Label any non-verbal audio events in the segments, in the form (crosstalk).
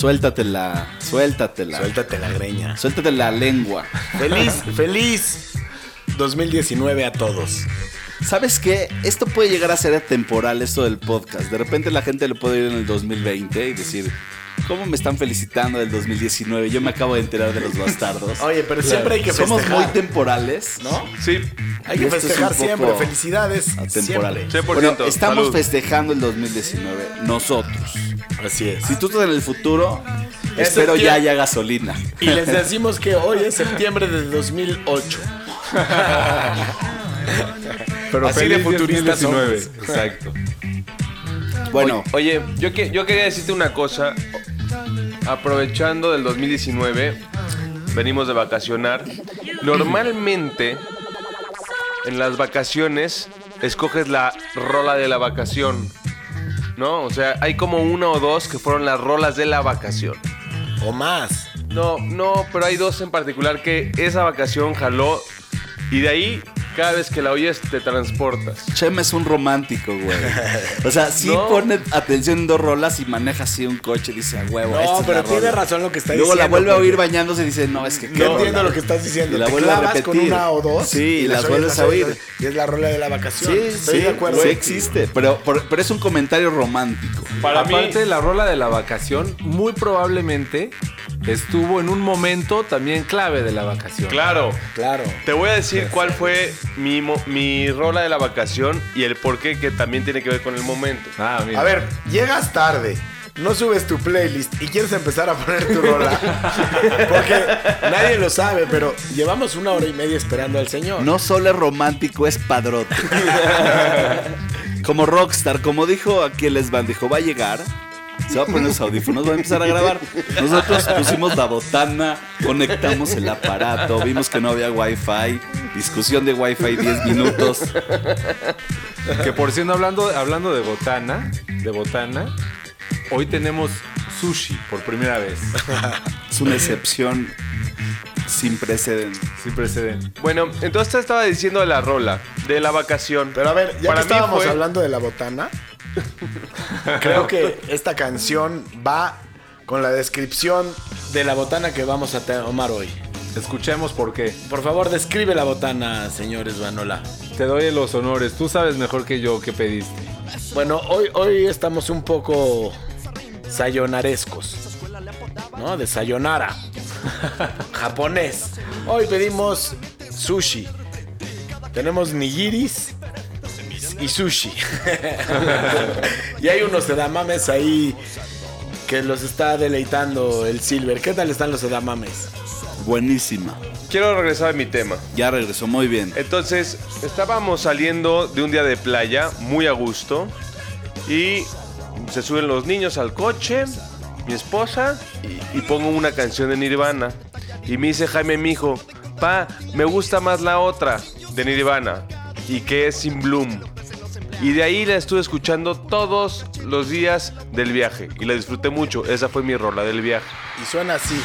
Suéltatela, suéltatela. Suéltate la greña. Suéltate la lengua. Feliz, feliz 2019 a todos. ¿Sabes qué? Esto puede llegar a ser atemporal, esto del podcast. De repente la gente le puede ir en el 2020 y decir, ¿cómo me están felicitando del 2019? Yo me acabo de enterar de los bastardos. Oye, pero siempre hay que Somos festejar. muy temporales, ¿No? Sí, Hay Y que festejar siempre. Felicidades. 100%. Bueno, estamos salud. festejando el 2019, nosotros. Así es. Si tú estás en el futuro, Es espero ya haya gasolina. Y les decimos que hoy es septiembre de 2008. (laughs) Pero Así de futuristas 2019. somos. Exacto. Bueno, Oye, yo, que, yo quería decirte una cosa. Aprovechando del 2019, venimos de vacacionar. Normalmente, en las vacaciones, escoges la rola de la vacación. ¿No? O sea, hay como una o dos que fueron las rolas de la vacación. O más. No, no, pero hay dos en particular que esa vacación jaló y de ahí cada vez que la oyes te transportas. Chema es un romántico, güey. (laughs) O sea, sí No. pone atención en dos rolas y maneja así un coche y dice, a huevo, esta No, es pero la tiene rola". razón lo que está Luego diciendo. la vuelve a oír bañándose y dice, no, es que qué No rola". entiendo lo que estás diciendo. Y la vuelve a clavas con repetir. una o dos. Sí, y las vuelves a oír. Y es la rola de la vacación. Sí, Estoy sí, de acuerdo. sí existe, pero, pero es un comentario romántico. Para Aparte, mí, la rola de la vacación muy probablemente estuvo en un momento también clave de la vacación. claro. Claro. Te voy a decir cuál fue mi, mi rola de la vacación y el por qué que también tiene que ver con el momento. Ah, mira. A ver, llegas tarde. No subes tu playlist y quieres empezar a poner tu rola. (laughs) Porque nadie lo sabe, pero llevamos una hora y media esperando al señor. No solo es romántico, es padrote. (laughs) como rockstar, como dijo aquí el Esban, dijo, va a llegar, se va a poner los audífonos, va a empezar a grabar. Nosotros pusimos la botana, conectamos el aparato, vimos que no había wifi, discusión de wifi 10 minutos. Que por cierto, hablando, hablando de botana, de botana, hoy tenemos sushi por primera vez. Es una excepción sin precedentes. Sin precedente. Bueno, entonces te estaba diciendo de la rola, de la vacación. Pero a ver, ya Para que mí estábamos fue- hablando de la botana, (laughs) creo que esta canción va con la descripción de la botana que vamos a tomar hoy. Escuchemos por qué. Por favor, describe la botana, señores Vanola. Te doy los honores. Tú sabes mejor que yo qué pediste. Bueno, hoy, hoy estamos un poco sayonarescos. ¿No? De sayonara. (laughs) Japonés. Hoy pedimos sushi. Tenemos nigiris y sushi. (laughs) y hay unos edamames ahí que los está deleitando el Silver. ¿Qué tal están los edamames? Buenísima. Quiero regresar a mi tema. Ya regresó muy bien. Entonces, estábamos saliendo de un día de playa, muy a gusto, y se suben los niños al coche, mi esposa, y, y pongo una canción de Nirvana. Y me dice Jaime, mi hijo, pa, me gusta más la otra de Nirvana, y que es Sin Bloom. Y de ahí la estuve escuchando todos los días del viaje, y la disfruté mucho. Esa fue mi rola del viaje. Y suena así.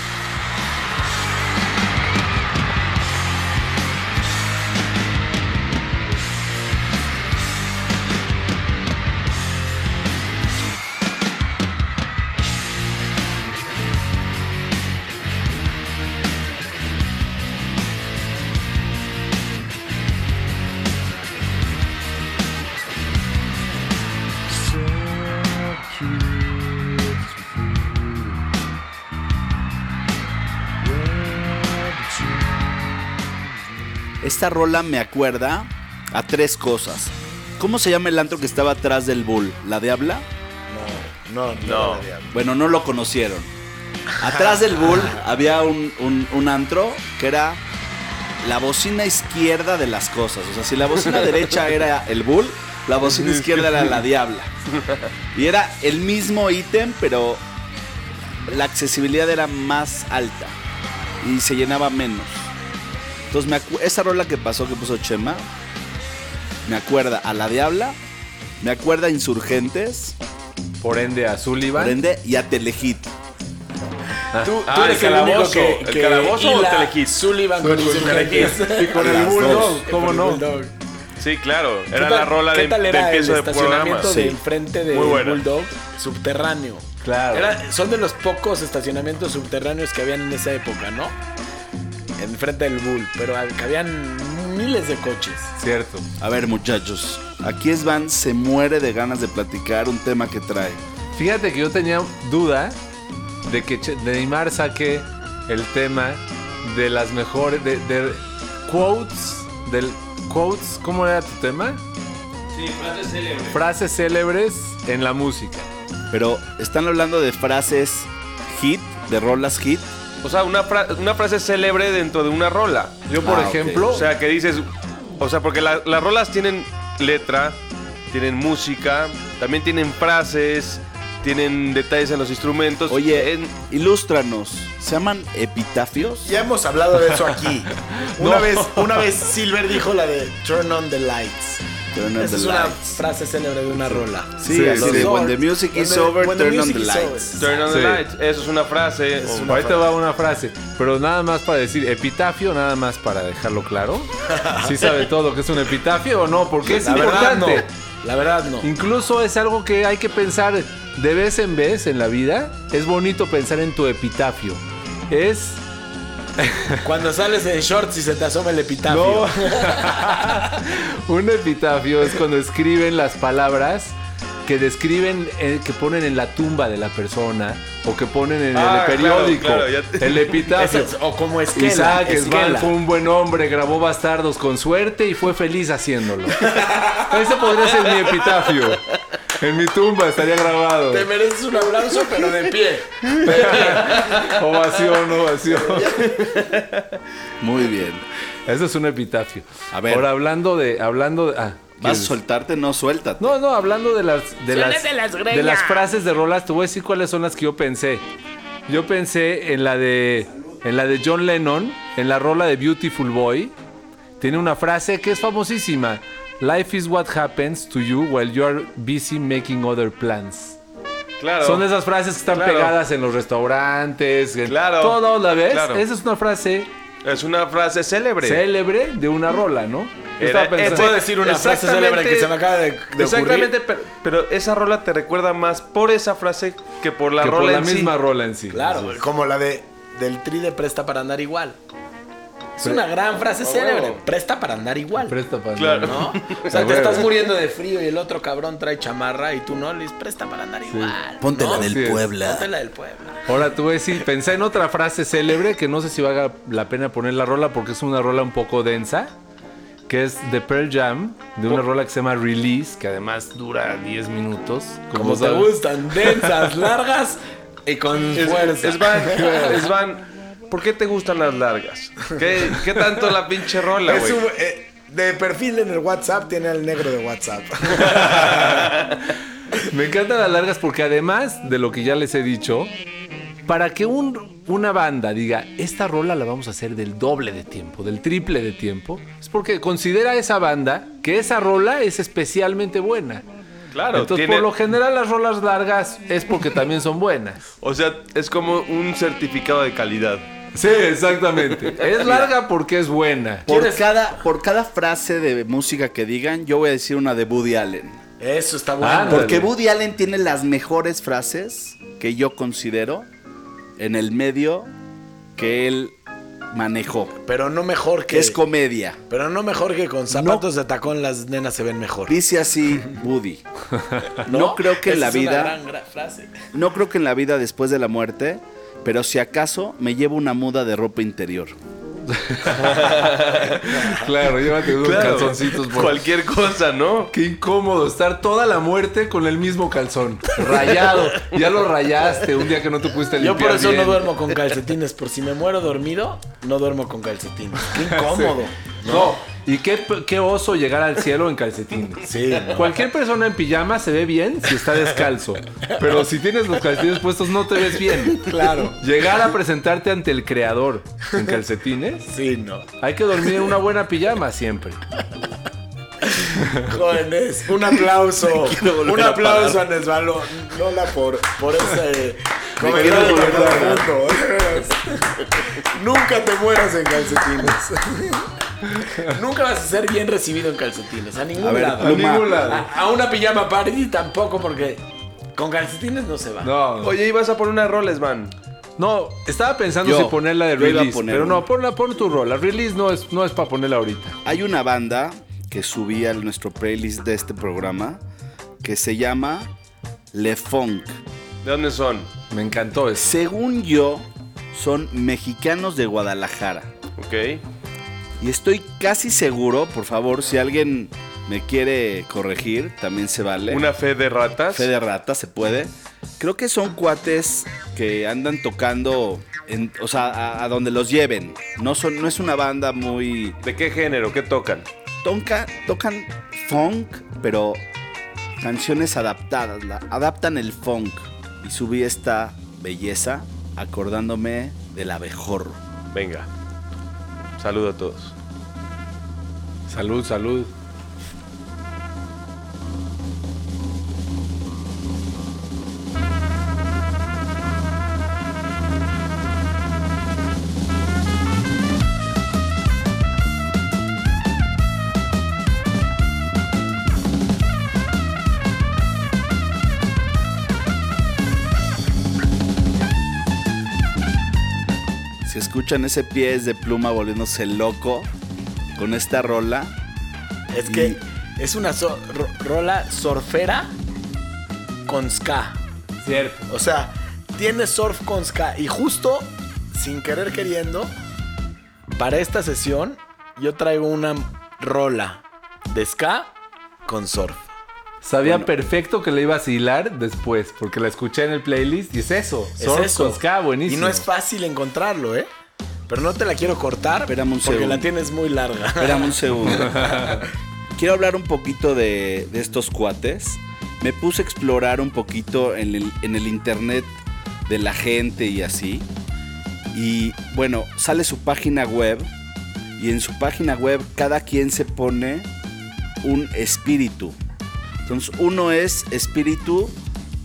Esta rola me acuerda a tres cosas. ¿Cómo se llama el antro que estaba atrás del Bull? ¿La Diabla? No, no, No. no. Bueno, no lo conocieron. Atrás del Bull (laughs) había un, un- un antro que era la bocina izquierda de las cosas. O sea, si la bocina (laughs) derecha era el Bull, la bocina izquierda era la Diabla. Y era el mismo ítem, pero la accesibilidad era más alta y se llenaba menos. Entonces, me esa rola que pasó, que puso Chema, me acuerda a la Diabla, me acuerda a Insurgentes, Por ende, a Sullivan. por ende, y a Telehit. Tú, tú Ah, eres el el, único calabozo. que, ¿El que calabozo o Telehit? Sullivan con Insurgentes. Y con el Bulldog. ¿cómo no? Bulldog. Sí, claro. ¿Qué Era tal- la rola ¿qué de, tal de era empiezo el de estacionamiento del frente de Muy buena. Bulldog subterráneo? Claro. Era- son de los pocos estacionamientos subterráneos que habían en esa época, ¿no? Enfrente del Bull, pero habían miles de coches. Cierto. A ver, muchachos. Aquí Svan se muere de ganas de platicar un tema que trae. Fíjate que yo tenía duda de que Neymar saque el tema de las mejores, de, de quotes, del quotes, ¿cómo era tu tema? Sí, frases célebres. Frases célebres en la música. Pero están hablando de frases hit, de rolas hit. O sea, una, fra- una frase célebre dentro de una rola. Yo, por Ah, ejemplo, O sea, que dices. O sea, porque la- las rolas tienen letra, tienen música, también tienen frases, tienen detalles en los instrumentos. Oye, en- ilústranos. ¿Se llaman epitafios? Ya hemos hablado de eso aquí. (laughs) Una, vez, una vez Silver dijo la de Turn on the lights. Turn on Esa the es una lights. frase célebre de una rola. Sí, Sí, así sí. de When the music When is the- over, when the turn on music the is lights. Turn on the Sí. lights. Eso es una frase. Es o- una- ahí te va una frase, pero nada más para decir epitafio, nada más para dejarlo claro. (laughs) ¿Sí sabe todo que es un epitafio o no? Porque es La verdad no. importante. La verdad no. Incluso es algo que hay que pensar de vez en vez en la vida. Es bonito pensar en tu epitafio. Es (laughs) Cuando sales en shorts y se te asoma el epitafio. No. (laughs) Un epitafio es cuando escriben las palabras que describen, eh, que ponen en la tumba de la persona o que ponen en Ah, el claro, periódico. claro, ya te- El epitafio. Es- o como esquela. Isaac esquela. fue un buen hombre, grabó bastardos con suerte y fue feliz haciéndolo. (laughs) Ese podría ser mi epitafio. En mi tumba estaría grabado. Te mereces un aplauso, pero de pie. Ovación, ovación. Muy bien. Eso es un epitafio. A ver. Ahora hablando de. Hablando de. Ah, ¿Vas a soltarte? No, suéltate. No, no, hablando de las de las, Suéltate las de las frases de rolas, te voy a decir cuáles son las que yo pensé. Yo pensé en la de en la de John Lennon, en la rola de Beautiful Boy. Tiene una frase que es famosísima. Life is what happens to you while you are busy making other plans. Claro. Son esas frases que están Claro. pegadas en los restaurantes, en Claro. todo, ¿la ves? Claro. Esa es una frase Es una frase célebre. célebre de una rola, ¿no? Era- estaba pensando- Puedo decir una frase célebre que se me acaba de, de Exactamente, pero, pero esa rola te recuerda más por esa frase que por la que rola por la en sí. misma rola en sí. Claro, como la de del tri de presta para andar igual. Es una gran frase célebre. Presta para andar igual. Presta para Claro. ¿No? (laughs) O A sea, te huevo. estás muriendo de frío y el otro cabrón trae chamarra y tú no le dices presta para andar igual. Ponte ¿no? la del. Puebla. Ponte la del Puebla. Ahora tú ves, sí, pensé en otra frase célebre que no sé si valga la pena poner la rola porque es una rola un poco densa, que es de Pearl Jam, de una rola que se llama Release, que además dura 10 minutos. Como te sabes. gustan, densas, largas y con Es, fuerza. es van, (laughs) es van. ¿Por qué te gustan las largas? ¿Qué, qué tanto la pinche rola, Es güey? un- eh, de perfil en el WhatsApp tiene al negro de WhatsApp. (laughs) Me encantan las largas porque además de lo que ya les he dicho, para que un- una banda diga, esta rola la vamos a hacer del doble de tiempo, del triple de tiempo, es porque considera esa banda que esa rola es especialmente buena. Claro, Entonces, tiene- por lo general, las rolas largas es porque también son buenas. O sea, es como un certificado de calidad. Sí, exactamente. (laughs) Es larga porque es buena. Por cada, por cada frase de música que digan, yo voy a decir una de Woody Allen. Eso está bueno. Porque Woody Allen tiene las mejores frases que yo considero en el medio que él manejó. Pero no mejor que. Que es comedia. pero no mejor que con zapatos de tacón las nenas se ven mejor. Dice así (laughs) Woody. No, creo que en la es una vida, gran, gran frase. no creo que en la vida después de la muerte, pero si acaso me llevo una muda de ropa interior. (laughs) Claro, llévate unos Claro, calzoncitos. Por... Cualquier cosa, ¿no? Qué incómodo estar toda la muerte con el mismo calzón. Rayado. Ya lo rayaste un día que no te pudiste Yo limpiar por eso bien. no duermo con calcetines. Por si me muero dormido, no duermo con calcetines. Qué (laughs) incómodo. No. Y qué, qué oso llegar al cielo en calcetines. (laughs) Sí, no. Cualquier persona en pijama se ve bien si está descalzo. Pero si tienes los calcetines puestos no te ves bien. Claro. Llegar a presentarte ante el creador en calcetines. Sí, no. Hay que dormir en una buena pijama siempre. Jóvenes, un aplauso. (laughs) Un a aplauso a Nesbalo. Lola por, por ese (laughs) comentario a. Nunca te mueras en calcetines. (laughs) Nunca vas a ser bien recibido en calcetines. A ningún A ver, lado. Pluma. A ningún lado. A, a una pijama party tampoco porque Con calcetines no se va. No, Oye, ibas a poner una roles, man. no, estaba pensando Yo, si ponerla de release, poner pero una. no, ponla, pon tu rola. Release no es, no es para ponerla ahorita. Hay una banda que subí a nuestro playlist de este programa que se llama Le Funk. ¿De dónde son? Me encantó eso. Según yo, son mexicanos de Guadalajara. Ok. Y estoy casi seguro, por favor, si alguien me quiere corregir, también se vale. Una fe de ratas. fe de rata, se puede. Creo que son cuates que andan tocando, en- o sea, a, a donde los lleven. No, son, no es una banda muy... ¿De qué género? ¿Qué tocan? Tonka, tocan funk, pero canciones adaptadas. la- adaptan el funk. Y subí esta belleza acordándome del abejorro. Venga. Saludo a todos. Salud, salud. Escuchan ese pies de pluma volviéndose loco con esta rola, Es que es una so- ro- rola surfera con ska. Cierto. O sea, tiene surf con ska. Y justo, sin querer queriendo, para esta sesión, yo traigo una rola de ska con surf. Sabía Bueno. perfecto que le ibas a hilar después, porque la escuché en el playlist y es eso. Es Surf eso. con ska, buenísimo. Y no es fácil encontrarlo, ¿eh? Pero no te la quiero cortar Espérame un porque segundo. la tienes muy larga. Espérame un (laughs) segundo. Quiero hablar un poquito de, de estos cuates. Me puse a explorar un poquito en el, en el internet de la gente y así. Y bueno, sale su página web. Y en su página web cada quien se pone un espíritu. Entonces uno es espíritu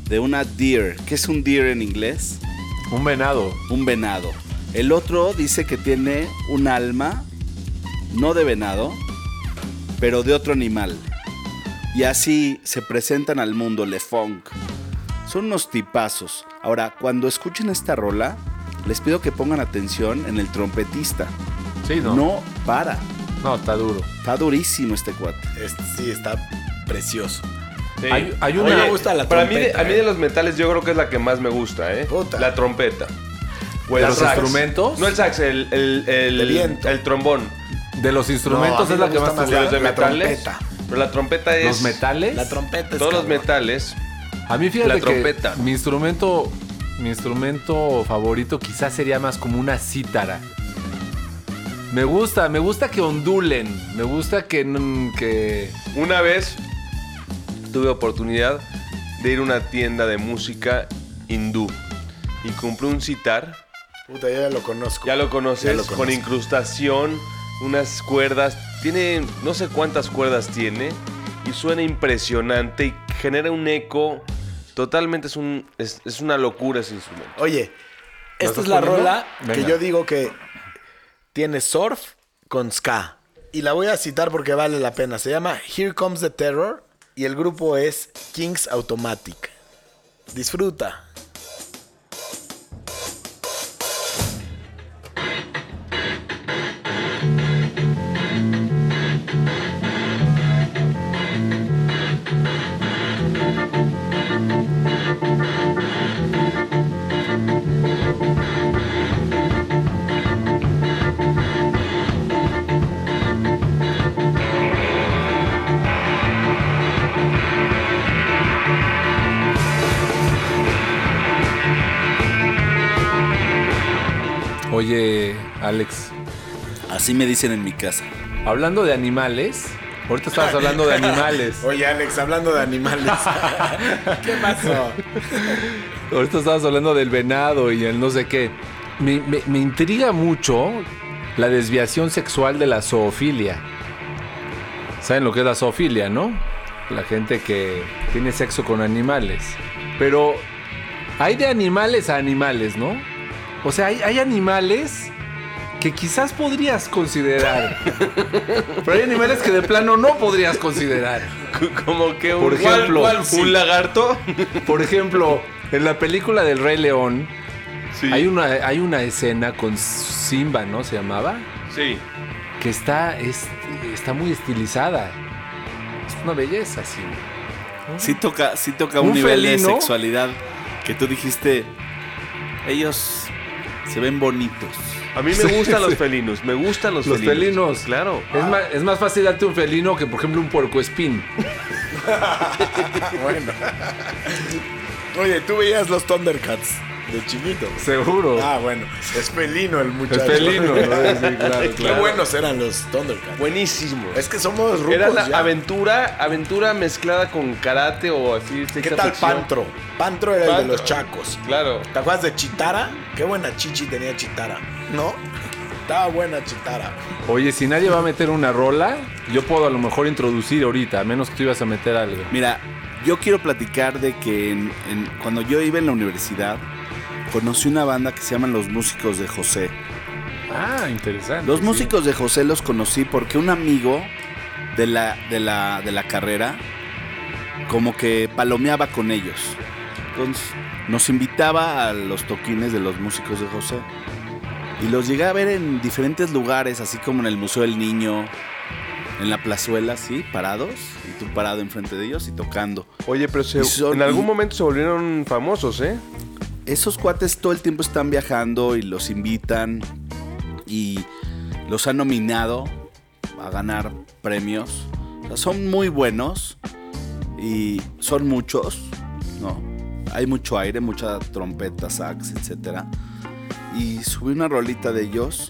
de una deer. ¿Qué es un deer en inglés? Un venado. un venado. El otro dice que tiene un alma, no de venado, pero de otro animal. Y así se presentan al mundo Le Funk. Son unos tipazos. Ahora, cuando escuchen esta rola, les pido que pongan atención en el trompetista. Sí, ¿no? No, para. No, está duro. Está durísimo este cuate. Es- sí, está precioso. Sí. Hay- hay una- Oye, Me gusta la para mí, de- trompeta, a mí eh. de los metales yo creo que es la que más me gusta, ¿eh? Puta. La trompeta. O ¿De el los sax. instrumentos? No el sax, el, el, el, De viento. el trombón. De los instrumentos No, a mí es la que gusta más te más De gusta. los de la metales. trompeta. Pero la trompeta es. ¿Los metales? La trompeta es Todos los cabrón. metales. A mí fíjate La que trompeta. mi instrumento, mi instrumento favorito quizás sería más como una cítara. Me gusta, me gusta que ondulen, me gusta que, mm, que Una vez tuve oportunidad de ir a una tienda de música hindú y compré un sitar. Puta, ya lo conozco. Ya lo conoces, Ya lo con incrustación, unas cuerdas. Tiene, no sé cuántas cuerdas tiene y suena impresionante y genera un eco. Totalmente es, un, es, es una locura ese instrumento. Oye, esta es la poniendo? rola que yo digo que tiene surf con ska. Y la voy a citar porque vale la pena. Se llama Here Comes the Terror y el grupo es Kings Automatic. Disfruta. Alex, Así me dicen en mi casa. hablando de animales, ahorita estabas hablando de animales. (laughs) Oye, Alex, hablando de animales. (laughs) ¿Qué pasó? Ahorita estabas hablando del venado y el no sé qué. Me, me- me intriga mucho la desviación sexual de la zoofilia. ¿Saben lo que es la zoofilia, no? La gente que tiene sexo con animales. Pero hay de animales a animales, ¿no? O sea, hay, hay animales que quizás podrías considerar. Pero hay animales que de plano no podrías considerar. Como que un, Por ejemplo, ¿cuál- cuál? sí. un lagarto. Por ejemplo, en la película del Rey León, Sí. hay, una, hay una escena con Simba, ¿no? Se llamaba. Sí. Que está, es- está muy estilizada. Es una belleza, Simba. Sí toca, sí toca un, Un nivel de sexualidad que tú dijiste, ellos se ven bonitos. A mí me (laughs) Sí, gustan los sí. felinos. Me gustan los, Los felinos. Claro. Es, más, es más fácil darte un felino que, por ejemplo, un puercoespín. (laughs) Bueno. Oye, tú veías los Thundercats de chiquito. Seguro. Ah, bueno. Es felino el es muchacho. felino, ¿no? Sí, (laughs) claro, Qué claro. buenos eran los Thundercats. Buenísimo. Es que somos rucos Era la ya. aventura, aventura mezclada con karate o así. ¿Qué tal ficción. Pantro? Pantro era el de los chacos. Claro. ¿Te acuerdas de Chitara? Qué buena chichi tenía Chitara. ¿No? Estaba buena Chitara. Oye, si nadie va a meter una rola, yo puedo a lo mejor introducir ahorita, a menos que tú ibas a meter algo. Mira, yo quiero platicar de que en- en- cuando yo iba en la universidad, conocí una banda que se llaman Los Músicos de José. Ah, interesante. Los sí. músicos de José los conocí porque un amigo de la, de la, de la carrera como que palomeaba con ellos. Entonces nos invitaba a los toquines de los músicos de José. Y los llegué a ver en diferentes lugares, así como en el Museo del Niño, en la plazuela, así, parados. Y tú parado enfrente de ellos y tocando. Oye, pero se- son- en algún momento se volvieron famosos, ¿eh? esos cuates todo el tiempo están viajando y los invitan y los han nominado a ganar premios. O sea, son muy buenos y son muchos, ¿no? Hay mucho aire, mucha trompeta, sax, etc. Y subí una rolita de ellos,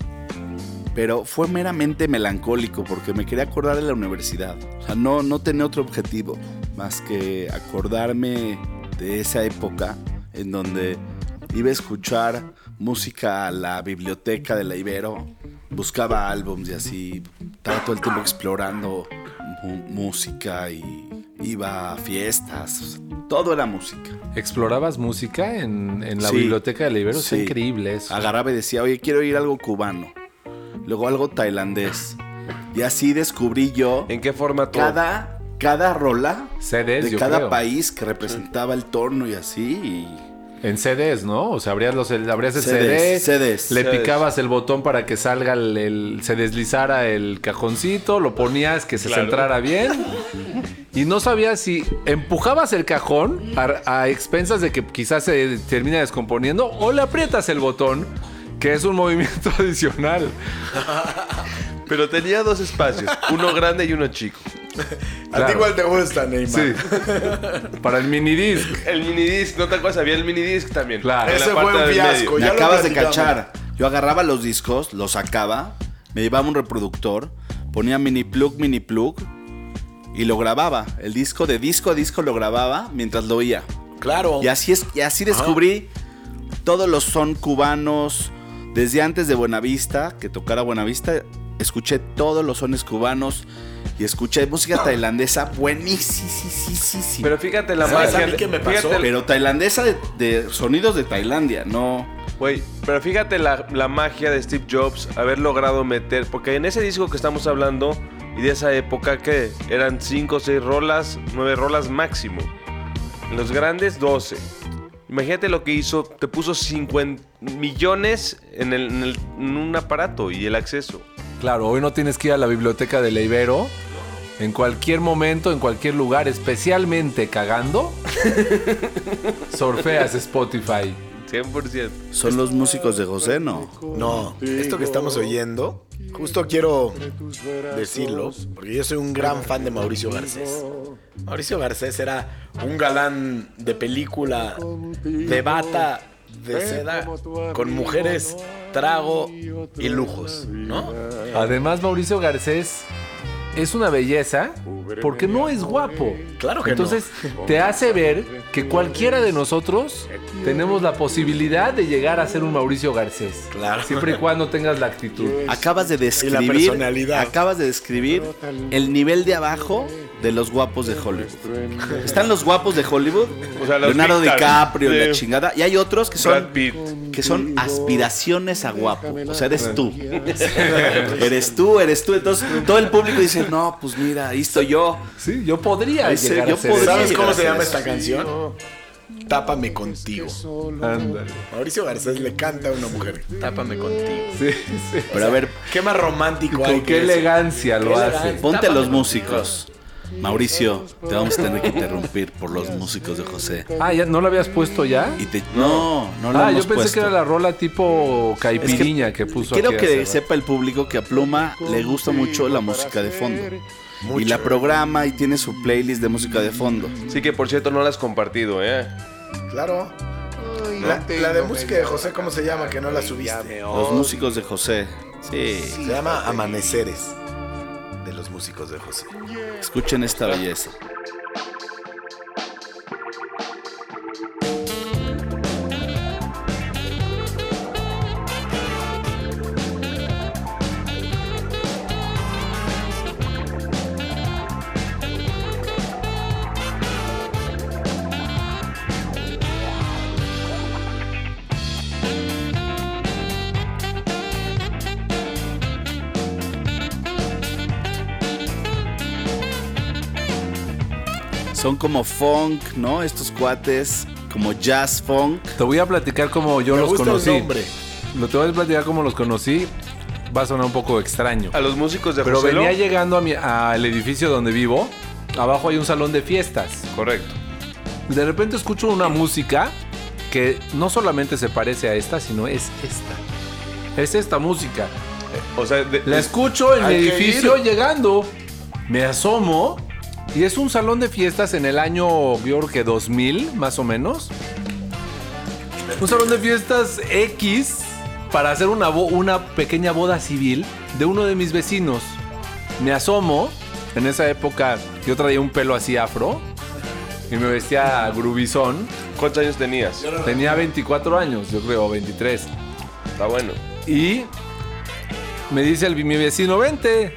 pero fue meramente melancólico porque me quería acordar de la universidad. O sea, no, no tenía otro objetivo más que acordarme de esa época en donde iba a escuchar música a la biblioteca de la Ibero, buscaba álbums y así, estaba todo el tiempo explorando música y iba a fiestas, todo era música. ¿Explorabas música en, en la Sí. biblioteca de Libero? Sí. increíble eso. Agarraba y decía, oye, quiero ir algo cubano, luego algo tailandés. Y así descubrí yo ¿En qué formato? cada, cada rola CDs, de yo cada creo. país que representaba el torno y así. y- En CDs, ¿no? O sea, abrías, los, abrías el CDs, CD, CDs. le CDs. picabas el botón para que salga el, el- se deslizara el cajoncito, lo ponías que se Claro. centrara bien (laughs) y no sabías si empujabas el cajón a, a expensas de que quizás se termina descomponiendo o le aprietas el botón, que es un (laughs) movimiento adicional. (laughs) Pero tenía dos espacios, uno grande y uno chico. A ti igual te gusta, Neymar. Sí. (laughs) Para el minidisc. El minidisc, ¿no te acuerdas? Había el minidisc también. Claro. Ese fue un fiasco. Me ya acabas de cachar. Yo agarraba los discos, los sacaba, me llevaba un reproductor, ponía mini plug, mini plug y lo grababa. El disco de disco a disco lo grababa mientras lo oía. Claro. Y así es, y así descubrí todos los son cubanos. Desde antes de Buenavista, que tocara Buenavista, escuché todos los sones cubanos y escuché música tailandesa buenísima. Pero fíjate la ¿Sabes magia. a mí qué me pasó? Pero tailandesa de, de sonidos de Tailandia, no. Güey, pero fíjate la, la magia de Steve Jobs haber logrado meter, porque en ese disco que estamos hablando y de esa época que eran 5 o 6 rolas, 9 rolas máximo. En los grandes 12. Imagínate lo que hizo, te puso 50 millones en, el- en un aparato y el acceso. Claro, hoy no tienes que ir a la biblioteca de Ibero. En cualquier momento, en cualquier lugar, especialmente cagando, (laughs) surfeas Spotify. 100%. Son los músicos de José, ¿no? No, esto que estamos oyendo, justo quiero decirlo, porque yo soy un gran fan de Mauricio Garcés. Mauricio Garcés era un galán de película, de bata, de seda, con mujeres, trago y lujos, ¿no? Además, Mauricio Garcés es una belleza porque no es guapo. Claro que Entonces te hace ver que cualquiera de nosotros tenemos la posibilidad de llegar a ser un Mauricio Garcés. Claro. Siempre y cuando tengas la actitud. Acabas de describir. personalidad. Acabas de describir el nivel de abajo de los guapos de Hollywood. Están los guapos de Hollywood, O sea, los Leonardo. DiCaprio, la Sí. chingada, y hay otros son que son aspiraciones a guapo. O sea, eres tú. (laughs) eres tú, eres tú. Entonces, todo el público dice, no, pues mira, ahí estoy yo. Sí, yo podría Ese- llegar yo a ser podría. eso. ¿Sabes cómo se llama esta canción? Tápame contigo. Ándale. Mauricio Garcés le canta a una mujer. Tápame contigo. Sí, sí. Pero a ver, Qué más romántico hay Con qué que eso? elegancia lo Qué hace. elegancia. ponte a los músicos. Mauricio, te vamos a tener que interrumpir por los músicos de José. Ah, ¿ya no lo habías puesto ya? Y te- no, no lo ah, yo pensé puesto. que era la rola tipo caipiriña que, puso Quiero aquí que sepa el público que a Pluma le gusta mucho la música de fondo. Y la programa y tiene su playlist de música de fondo. Sí que por cierto no la has compartido, ¿eh? Claro. La, la de música de José, ¿cómo se llama? Que no la subiste. Los músicos de José. Sí, Se llama Amaneceres. Los músicos de José. escuchen esta belleza. Como funk, ¿no? Estos cuates, como jazz funk. Te voy a platicar cómo yo Me los gusta conocí. el nombre. Lo te voy a platicar cómo los conocí. Va a sonar un poco extraño. A los músicos de Pero José venía llegando al edificio donde vivo. Abajo hay un salón de fiestas. Correcto. De repente escucho una música que no solamente se parece a esta, sino es esta. Es esta música. O sea, de- La escucho en el edificio llegando. Me asomo y es un salón de fiestas en el año, yo creo que 2000, más o menos. Un salón de fiestas X para hacer una, una pequeña boda civil de uno de mis vecinos. Me asomo. En esa época yo traía un pelo así afro y me vestía grubizón. ¿cuántos años tenías? Tenía 24 años, yo creo, 23. Está bueno. Y me dice el, mi vecino, vente.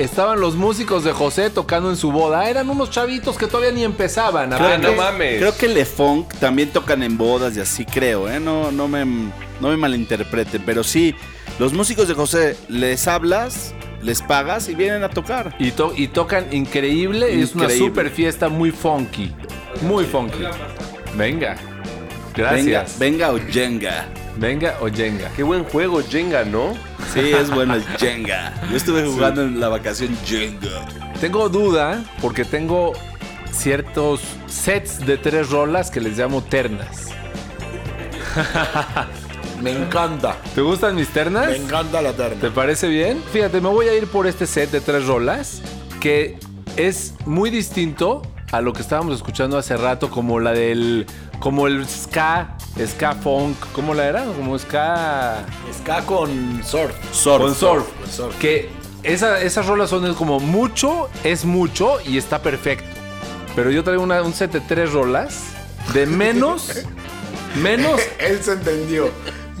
Estaban los músicos de José tocando en su boda. Eran unos chavitos que todavía ni empezaban. Ah, apenas. no mames. Creo que Le Funk también tocan en bodas y así creo, ¿eh? No, no, me, no me malinterpreten, pero sí, los músicos de José, les hablas, les pagas y vienen a tocar. Y, to- y tocan increíble. Es una super fiesta muy funky. Muy funky. Venga. Venga, Gracias. venga o Jenga. Venga o Jenga. Qué buen juego, Jenga, ¿no? Sí, es bueno el Jenga. Yo estuve jugando en la vacación Jenga. Tengo duda porque tengo ciertos sets de tres rolas que les llamo ternas. (laughs) Me encanta. ¿Te gustan mis ternas? Me encanta la terna. ¿Te parece bien? Fíjate, me voy a ir por este set de tres rolas que es muy distinto a lo que estábamos escuchando hace rato, como la del. como el ska, ska funk, ¿cómo la era? Como ska. Ska con surf. Surf. con surf. Con surf. Que esa- esas rolas son como mucho, es mucho y está perfecto. Pero yo traigo una- un set de tres rolas de menos. menos. (laughs) Él se entendió.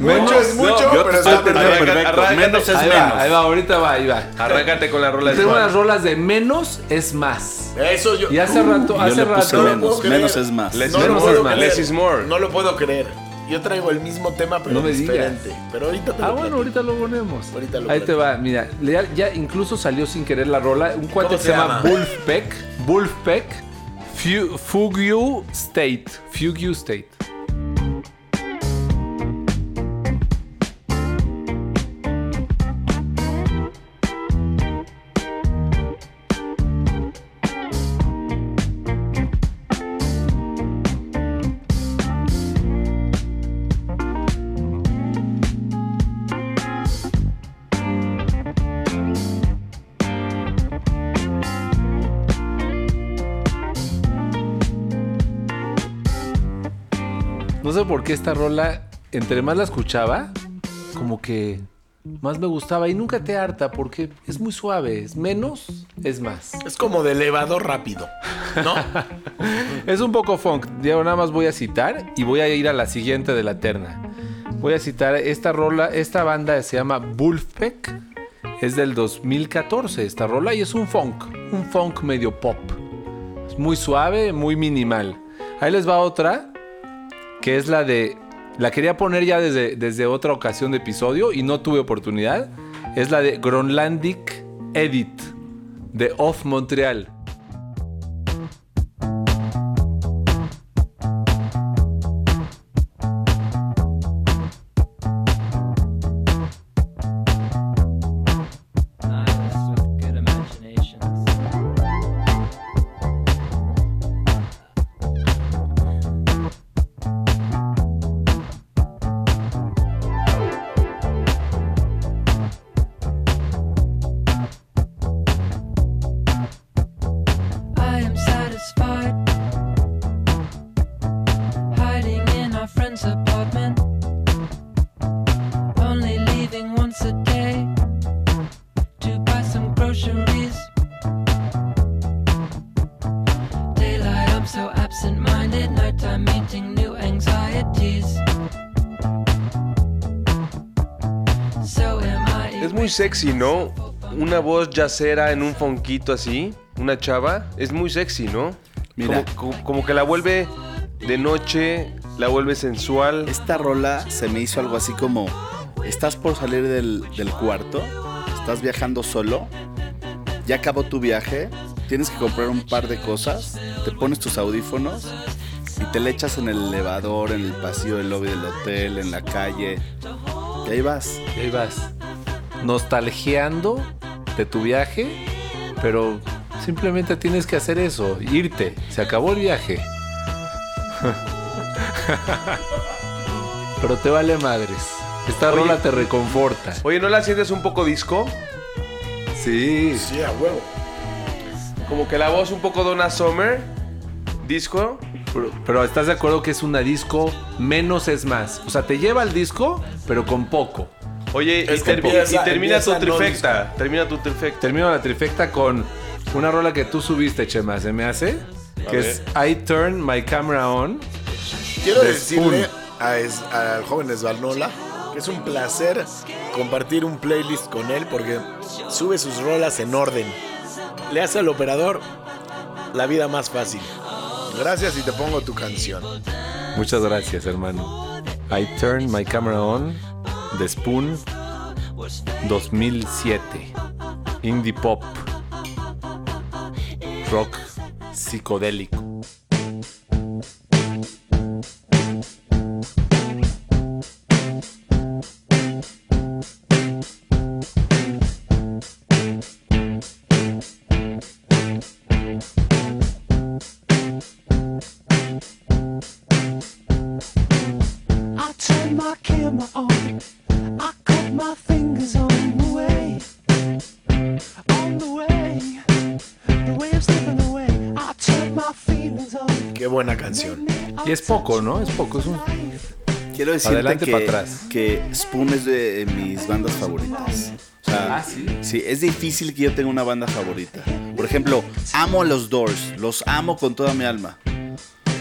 Menos- mucho es mucho, yo pero está perfecto. Menos es Ahí menos. va, ahí va, ahorita va, ahí va. Arráncate con la rola de Tengo unas rolas de menos es más. Eso yo. Y hace rato, Yo hace le puse rato. menos. puedo creer. Menos es más. Less No Menos es más. Less is more. No lo puedo creer. Yo traigo el mismo tema, pero No me digas. diferente. Pero ahorita te Ah, lo bueno, platico. ahorita lo ponemos. Ahorita lo Ahí te va, mira, ya, ya incluso salió sin querer la rola. Un cuate ¿Cómo que se llama? Wolfpack. Wolfpack. Fu- Fugue State. Fugue State. Qué esta rola, entre más la escuchaba, como que más me gustaba y nunca te harta porque es muy suave, es menos, es más. Es como de elevador rápido, ¿no? (laughs) Es un poco funk. Yo nada más voy a citar y voy a ir a la siguiente de la terna. Voy a citar esta rola, esta banda se llama Wolfpack. Es del 2014 esta rola y es un funk, un funk medio pop. Es muy suave, muy minimal. Ahí les va otra, que es la de... La quería poner ya desde, desde otra ocasión de episodio y no tuve oportunidad. Es la de Gronlandic Edit, de Off Montreal. Sexy, ¿no? Una voz yacera en un fonquito así, una chava, es muy sexy, ¿no? Mira. Como, como- como que la vuelve de noche, la vuelve sensual. Esta rola se me hizo algo así como, estás por salir del, del cuarto, estás viajando solo, ya acabó tu viaje, tienes que comprar un par de cosas, te pones tus audífonos y te le echas en el elevador, en el pasillo del lobby del hotel, en la calle, y ahí vas. Y ahí vas. Nostalgiando de tu viaje, pero simplemente tienes que hacer eso, irte. Se acabó el viaje. (laughs) pero te vale madres. Esta Oye. rola te reconforta. Oye, ¿no la sientes un poco disco? Sí. Sí, a huevo. Como que la voz un poco Donna Summer, disco. Pero, pero estás de acuerdo que es una disco menos es más. O sea, te lleva al disco, pero con poco. Oye, y, ter- empieza- y termina tu empieza no trifecta. termina tu trifecta. Termino la trifecta con una rola que tú subiste, Chema, se me hace. Que ver. es I Turn My Camera On. Quiero De decirle a Es- al joven Esbalnola que es un placer compartir un playlist con él porque sube sus rolas en orden. Le hace al operador la vida más fácil. Gracias y te pongo tu canción. Muchas gracias, hermano. I Turn My Camera On de Spoon 2007. Indie pop. Rock psicodélico. Es poco, ¿no? Es poco. Es un... Quiero decirte que, atrás. que Spoon es de mis bandas favoritas. O sea, Ah, ¿sí? Sí, es difícil que yo tenga una banda favorita. Por ejemplo, amo a los Doors, los amo con toda mi alma.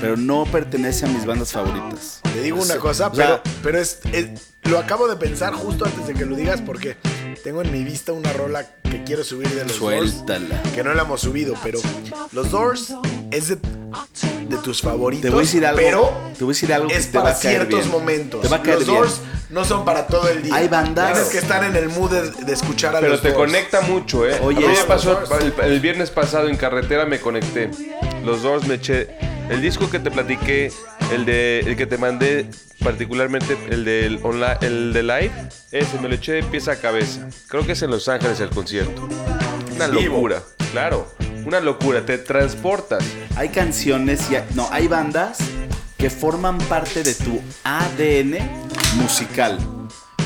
Pero no pertenece a mis bandas favoritas. Te digo una cosa, o sea- pero, pero es, es- lo acabo de pensar justo antes de que lo digas porque tengo en mi vista una rola que quiero subir de los Doors. Suéltala. Que no la hemos subido, pero los Doors es de, de tus favoritos. Te voy a decir algo. Pero te voy a decir algo que es va para a caer ciertos bien. momentos. Te va a caer los bien. Doors no son para todo el día. Hay bandas- Tienes que estar en el mood de, de escuchar a Pero los te Doors. conecta mucho, ¿eh? Oye, a mí me los pasó Doors. el, el viernes pasado en carretera me conecté. Los Doors me eché. El disco que te platiqué, el de el que te mandé particularmente el del online, el de live, ese me lo eché de pieza a cabeza. Creo que es en Los Ángeles el concierto. Una locura, claro, una locura. Te transportas. Hay canciones, y hay- no, hay bandas que forman parte de tu ADN musical.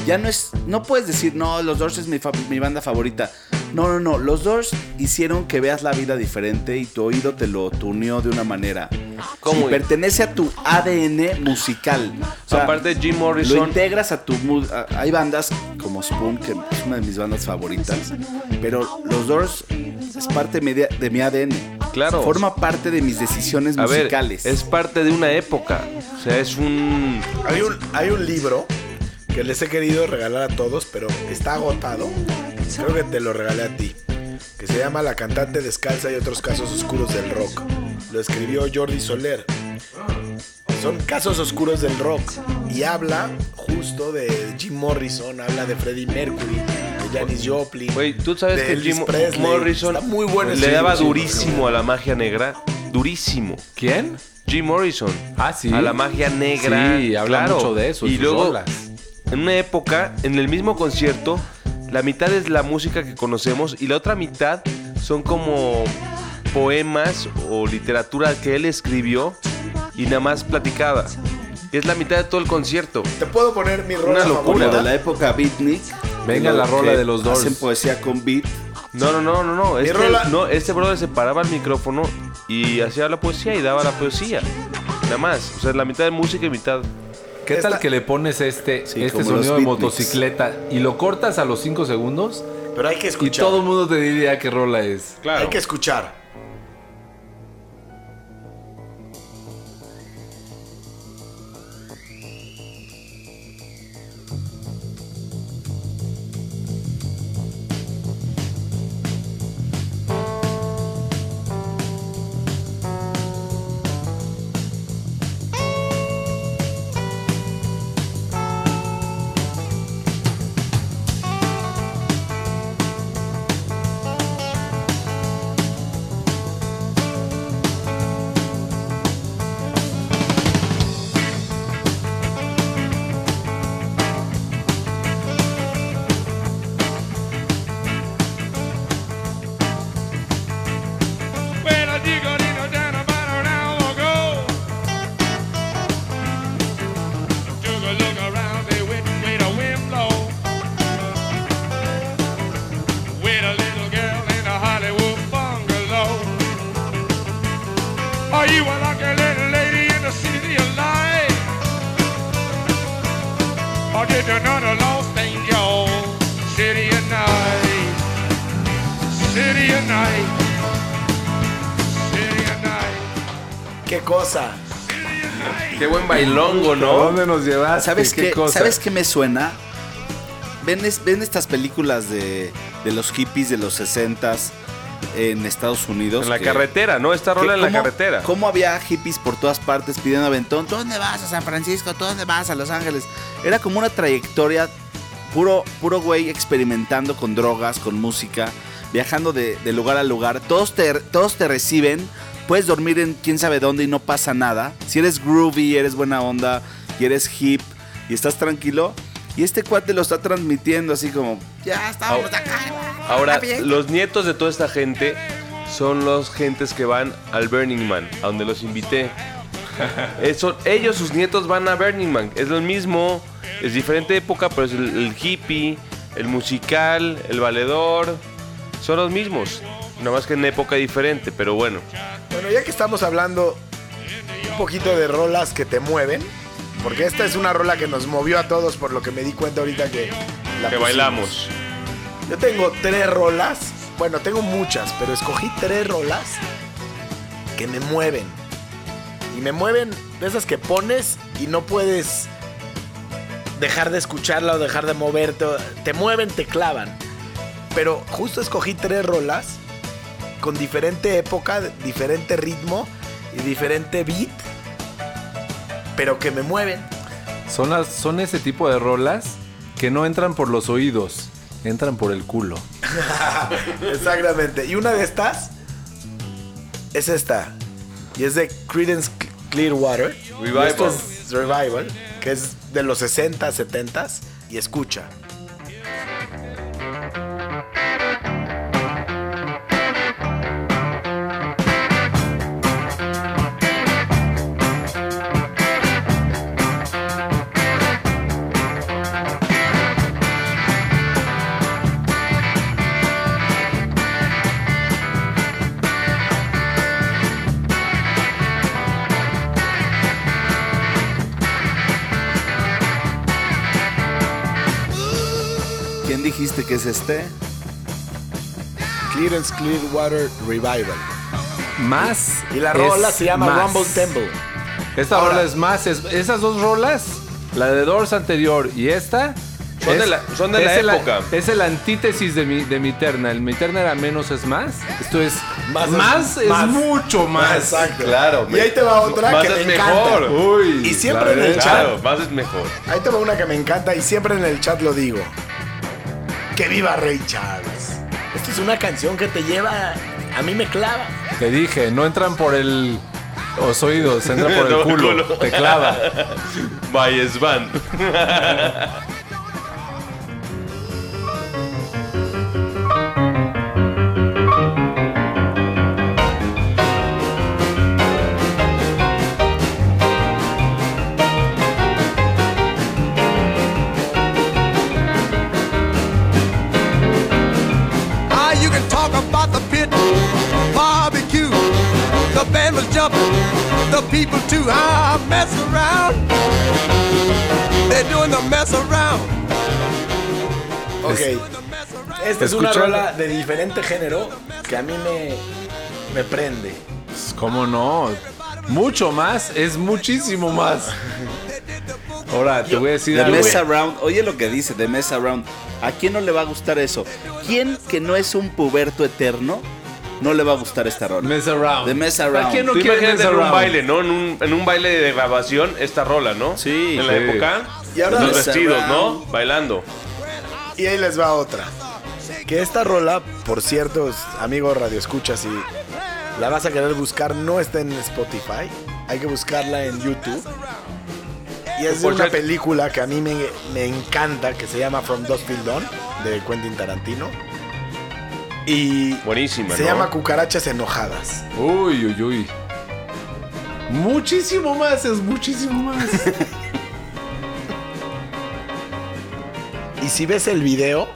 Ya no es, no puedes decir, no, los Doors es mi banda favorita. No, no, no, los Doors hicieron que veas la vida diferente y tu oído te lo tuneó de una manera. ¿Cómo? Y pertenece a tu ADN musical. O sea, Aparte, Jim lo Morrison. integras a tu a- Hay bandas como Spoon, que es una de mis bandas favoritas. Pero los Doors es parte de mi, de mi ADN. Claro. Forma parte de mis decisiones A ver, musicales. es parte de una época. O sea, es un. Hay un, hay un libro que les he querido regalar a todos, pero está agotado. Creo que te lo regalé a ti. Que se llama La cantante descalza y otros casos oscuros del rock. Lo escribió Jordi Soler. Son casos oscuros del rock. Y habla justo de Jim Morrison, habla de Freddie Mercury, de Janis Joplin. Güey, tú sabes de que Elvis Jim Presley. Morrison Está muy bueno ese le daba durísimo a la magia negra. Durísimo. ¿Quién? Jim Morrison. Ah, sí. A la magia negra. Sí, habla claro. mucho de eso. Y luego. En una época, en el mismo concierto, la mitad es la música que conocemos y la otra mitad son como poemas o literatura que él escribió y nada más platicaba. Es la mitad de todo el concierto. Te puedo poner mi rola Una locura. Como favorita? de la época beatnik. Venga la rola de los Doors. Hacen poesía con beat. No, no, no, no, no. Este, rola- no, este brother se paraba el micrófono y hacía la poesía y daba la poesía. Nada más. O sea, la mitad de música y mitad. ¿Qué Esta- tal que le pones este, Sí, este sonido de motocicleta y lo cortas a los 5 segundos Pero hay que y escuchar. todo el mundo te diría qué rola es? Hay que escuchar. Qué bailongo, ¿A ¿no? dónde nos llevaste? ¿Sabes qué, cosa? ¿Sabes qué me suena? ¿Ven, es- ven estas películas de, de los hippies de los 60s en Estados Unidos? En la que- carretera, ¿no? Esta rola en la carretera. ¿Cómo había hippies por todas partes pidiendo aventón? ¿Tú dónde vas a San Francisco? ¿Tú dónde vas a Los Ángeles? Era como una trayectoria puro, puro güey experimentando con drogas, con música, viajando de, de lugar a lugar. Todos te, todos te reciben. Puedes dormir en quién sabe dónde y no pasa nada. Si eres groovy, eres buena onda y eres hip y estás tranquilo. Y este cuate lo está transmitiendo así como, ya estábamos Au- acá. Ahora, está bien". los nietos de toda esta gente son los gentes que van al Burning Man, a donde los invité. (laughs) Eso, ellos, sus nietos, van a Burning Man. Es lo mismo, es diferente época, pero es el, el hippie, el musical, el valedor. Son los mismos. Nada más que en época diferente, pero bueno. Bueno, ya que estamos hablando un poquito de rolas que te mueven, porque esta es una rola que nos movió a todos, por lo que me di cuenta ahorita que la Que pusimos. bailamos. Yo tengo tres rolas, bueno, tengo muchas, pero escogí tres rolas que me mueven. Y me mueven de esas que pones y no puedes dejar de escucharla o dejar de moverte. Te mueven, te clavan. Pero justo escogí tres rolas con diferente época, diferente ritmo y diferente beat, pero que me mueven. Son, las, son ese tipo de rolas que no entran por los oídos, entran por el culo. (laughs) Exactamente. Y una de estas es esta. Y es de Credence Clearwater. Revival. Y esto es Revival, que es de los 60, 70 y escucha. Dijiste que es este? Clearance Clearwater Revival. Más. Y la es rola se llama más. Rumble Temple. Esta Ahora- rola es más. es- esas dos rolas, la de Doors anterior y esta. Son de la- son de la es el- época. es el antítesis de mi, de mi terna. El mi terna era menos es más. Esto es Más más, es- es, más. mucho más. Exacto. Claro. Y ahí te va otra Más que es me mejor. encanta. Uy, Y siempre en el chat. Claro, más es mejor. Ahí te va una que me encanta y siempre en el chat lo digo. Que viva Ray Charles. Esta es una canción que te lleva. A mí me clava. Te dije, no entran por el. Los oídos, entran por el (laughs) No, culo. culo. Te clava. Valles van. (laughs) people too. Ah, mess around. They're doing the mess around. Ok. Esta es una rola de diferente género que a mí me, me prende. ¿Cómo no? Mucho más, es muchísimo más. Ahora, te voy a decir The algo. Mess Around. Oye lo que dice, The Mess Around. ¿A quién no le va a gustar eso? ¿Quién que no es un puberto eterno no le va a gustar esta rola? Mess around. The Mess Around. ¿A quién no quiere en un baile, ¿no? En un, en un baile de grabación, esta rola, ¿no? Sí. En la Sí. época. Y ahora los vestidos, ¿no? Bailando. Y ahí les va otra. Que esta rola, por cierto, amigos Radio Escucha, si la vas a querer buscar, no está en Spotify. Hay que buscarla en YouTube. Y es de una película que a mí me, me encanta, que se llama From Dusk Till Dawn, de Quentin Tarantino. Y Buenísima, se ¿no? llama Cucarachas Enojadas. Uy, uy, uy. Muchísimo más, es muchísimo más. (laughs) Y si ves el video,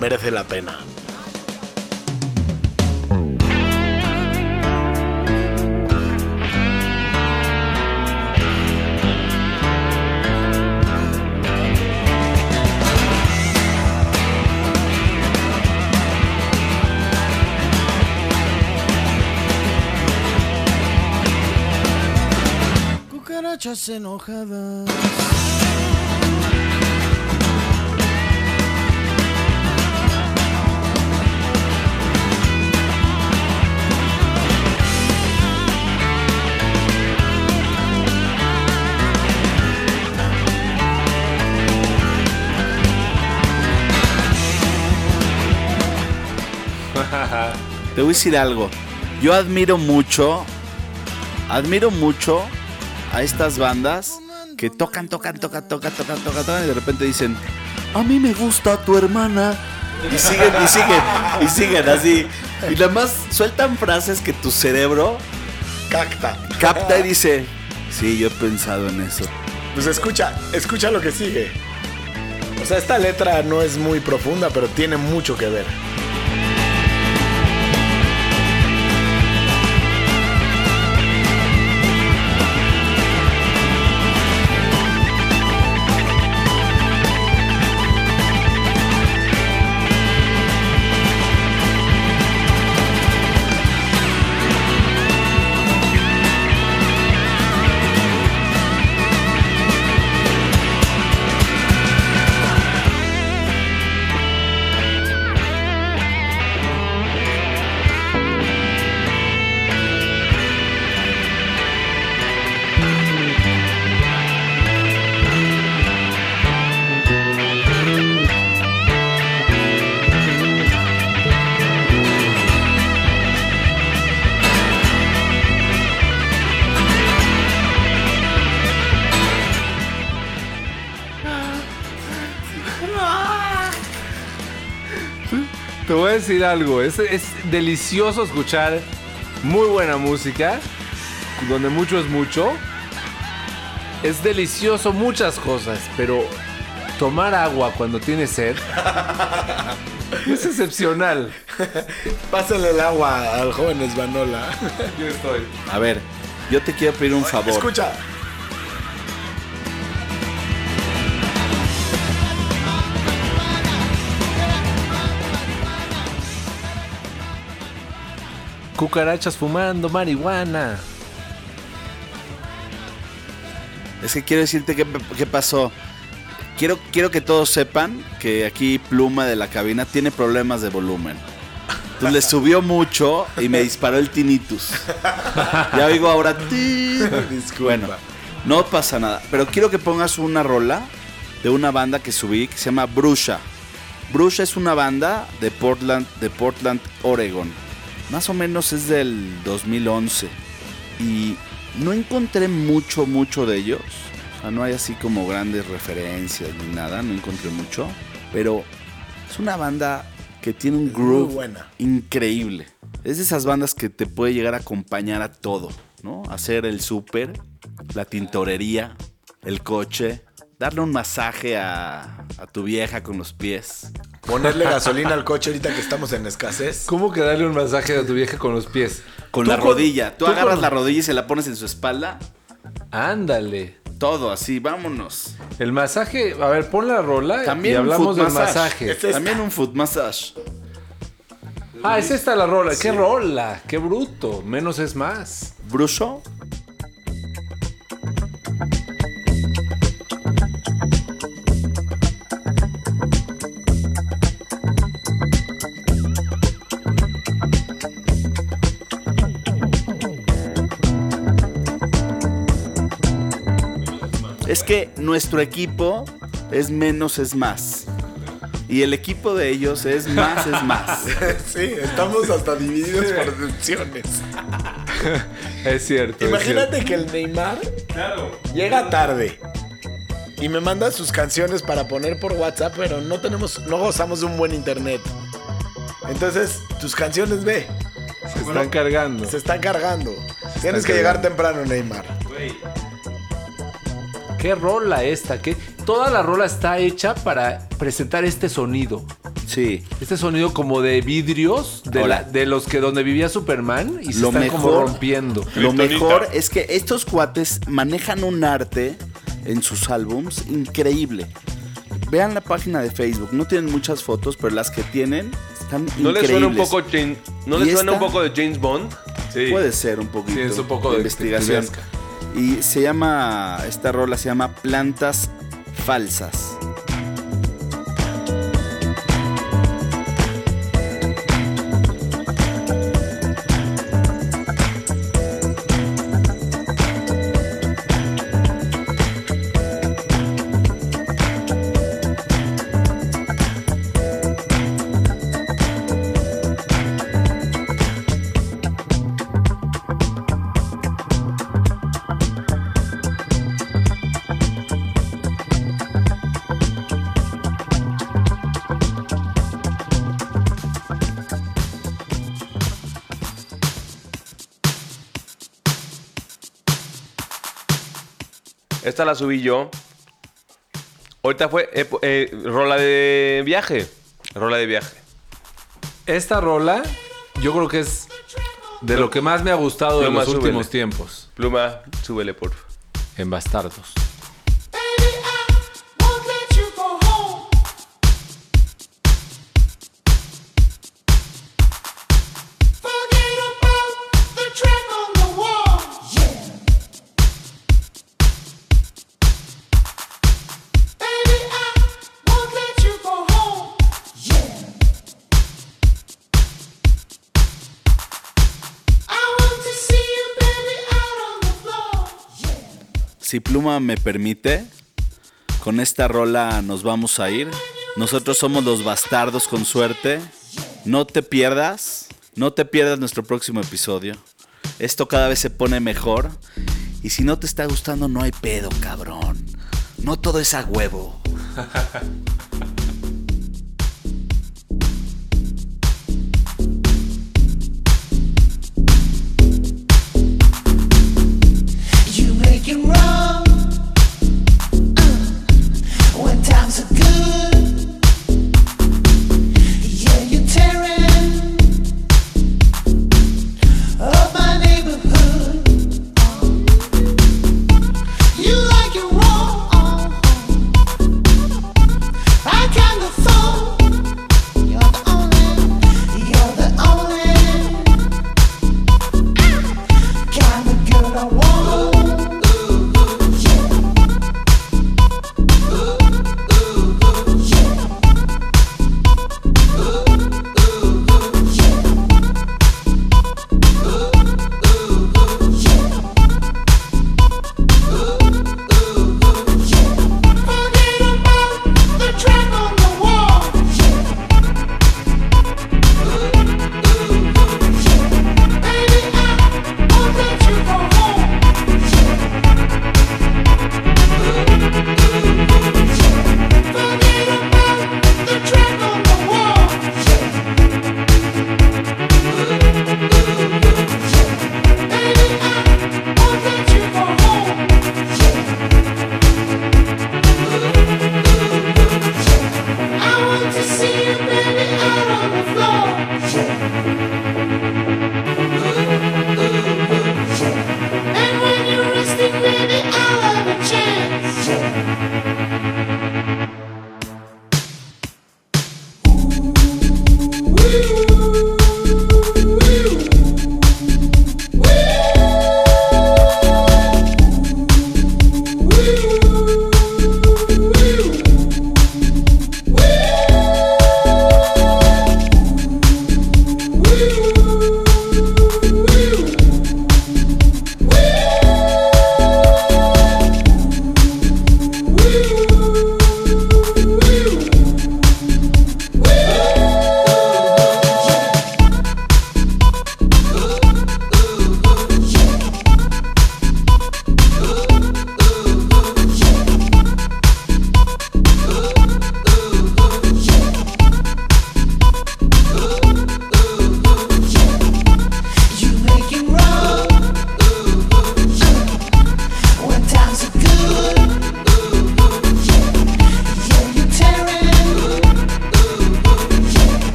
merece la pena. Cucarachas enojadas. Te voy a decir algo. Yo admiro mucho, admiro mucho a estas bandas que tocan, tocan, tocan, tocan, tocan, tocan, tocan y de repente dicen, a mí me gusta tu hermana. Y siguen, y siguen, y siguen así. Y nada más sueltan frases que tu cerebro Cacta. capta y dice, sí, yo he pensado en eso. Pues escucha, escucha lo que sigue. O sea, esta letra no es muy profunda, pero tiene mucho que ver. Algo, es, es delicioso escuchar muy buena música, donde mucho es mucho. Es delicioso muchas cosas, pero tomar agua cuando tienes sed (laughs) es excepcional. Pásale el agua al joven Esbanola. Yo estoy. A ver, yo te quiero pedir un favor. Escucha. Cucarachas fumando marihuana. Es que quiero decirte qué, pasó. Quiero, quiero que todos sepan que aquí Pluma de la cabina tiene problemas de volumen. Entonces le subió mucho y me disparó el tinnitus. Ya oigo ahora. Bueno, no pasa nada. Pero quiero que pongas una rola de una banda que subí que se llama Brusha. Brusha es una banda de Portland, de Portland, Oregon. Más o menos es del 2011. Y no encontré mucho, mucho de ellos. O sea, no hay así como grandes referencias ni nada, no encontré mucho. Pero es una banda que tiene un groove buena. increíble. Es de esas bandas que te puede llegar a acompañar a todo, ¿no? Hacer el súper, la tintorería, el coche, darle un masaje a, a tu vieja con los pies. Ponerle gasolina al coche ahorita que estamos en escasez. ¿Cómo que darle un masaje a tu vieja con los pies? Con la con- rodilla. Tú, tú agarras con- la rodilla y se la pones en su espalda. Ándale. Todo así, vámonos. El masaje, a ver, pon la rola También y hablamos del masaje. Es esta. También un foot massage. Ah, es esta la rola. ¿Qué rola? Qué bruto. Menos es más. Brucho. Que nuestro equipo es menos es más. Y el equipo de ellos es más es más. (laughs) sí, estamos hasta divididos por secciones. (laughs) Es cierto. es Imagínate que el Neymar llega tarde y me manda sus canciones para poner por WhatsApp, pero no tenemos, no gozamos de un buen internet. Entonces, tus canciones ve, cierto. Se están cargando. se están cargando. Tienes que llegar temprano, Neymar. ¿Qué rola esta? ¿Qué? Toda la rola está hecha para presentar este sonido. Sí. Este sonido como de vidrios de, Ahora. la- de los que donde vivía Superman y se Lo están como rompiendo. Lo mejor es que estos cuates manejan un arte en sus álbums increíble. Vean la página de Facebook, no tienen muchas fotos, pero las que tienen están ¿No le increíbles. suena un poco, Jane- ¿no le ¿Y suena un poco de James Bond? Sí. Puede ser un poquito. Sí, es un poco de de investigación. Y se llama, esta rola se llama Plantas Falsas. Esta la subí yo. Ahorita fue eh, eh, rola de viaje. Rola de viaje. Esta rola, yo creo que es de lo que más me ha gustado de los súbele. últimos tiempos. Pluma, súbele, por. En Bastardos. Si Pluma me permite, con esta rola nos vamos a ir. Nosotros somos los bastardos con suerte. No te pierdas, no te pierdas nuestro próximo episodio. Esto cada vez se pone mejor. Y si no te está gustando, no hay pedo, cabrón. No todo es a huevo. (laughs)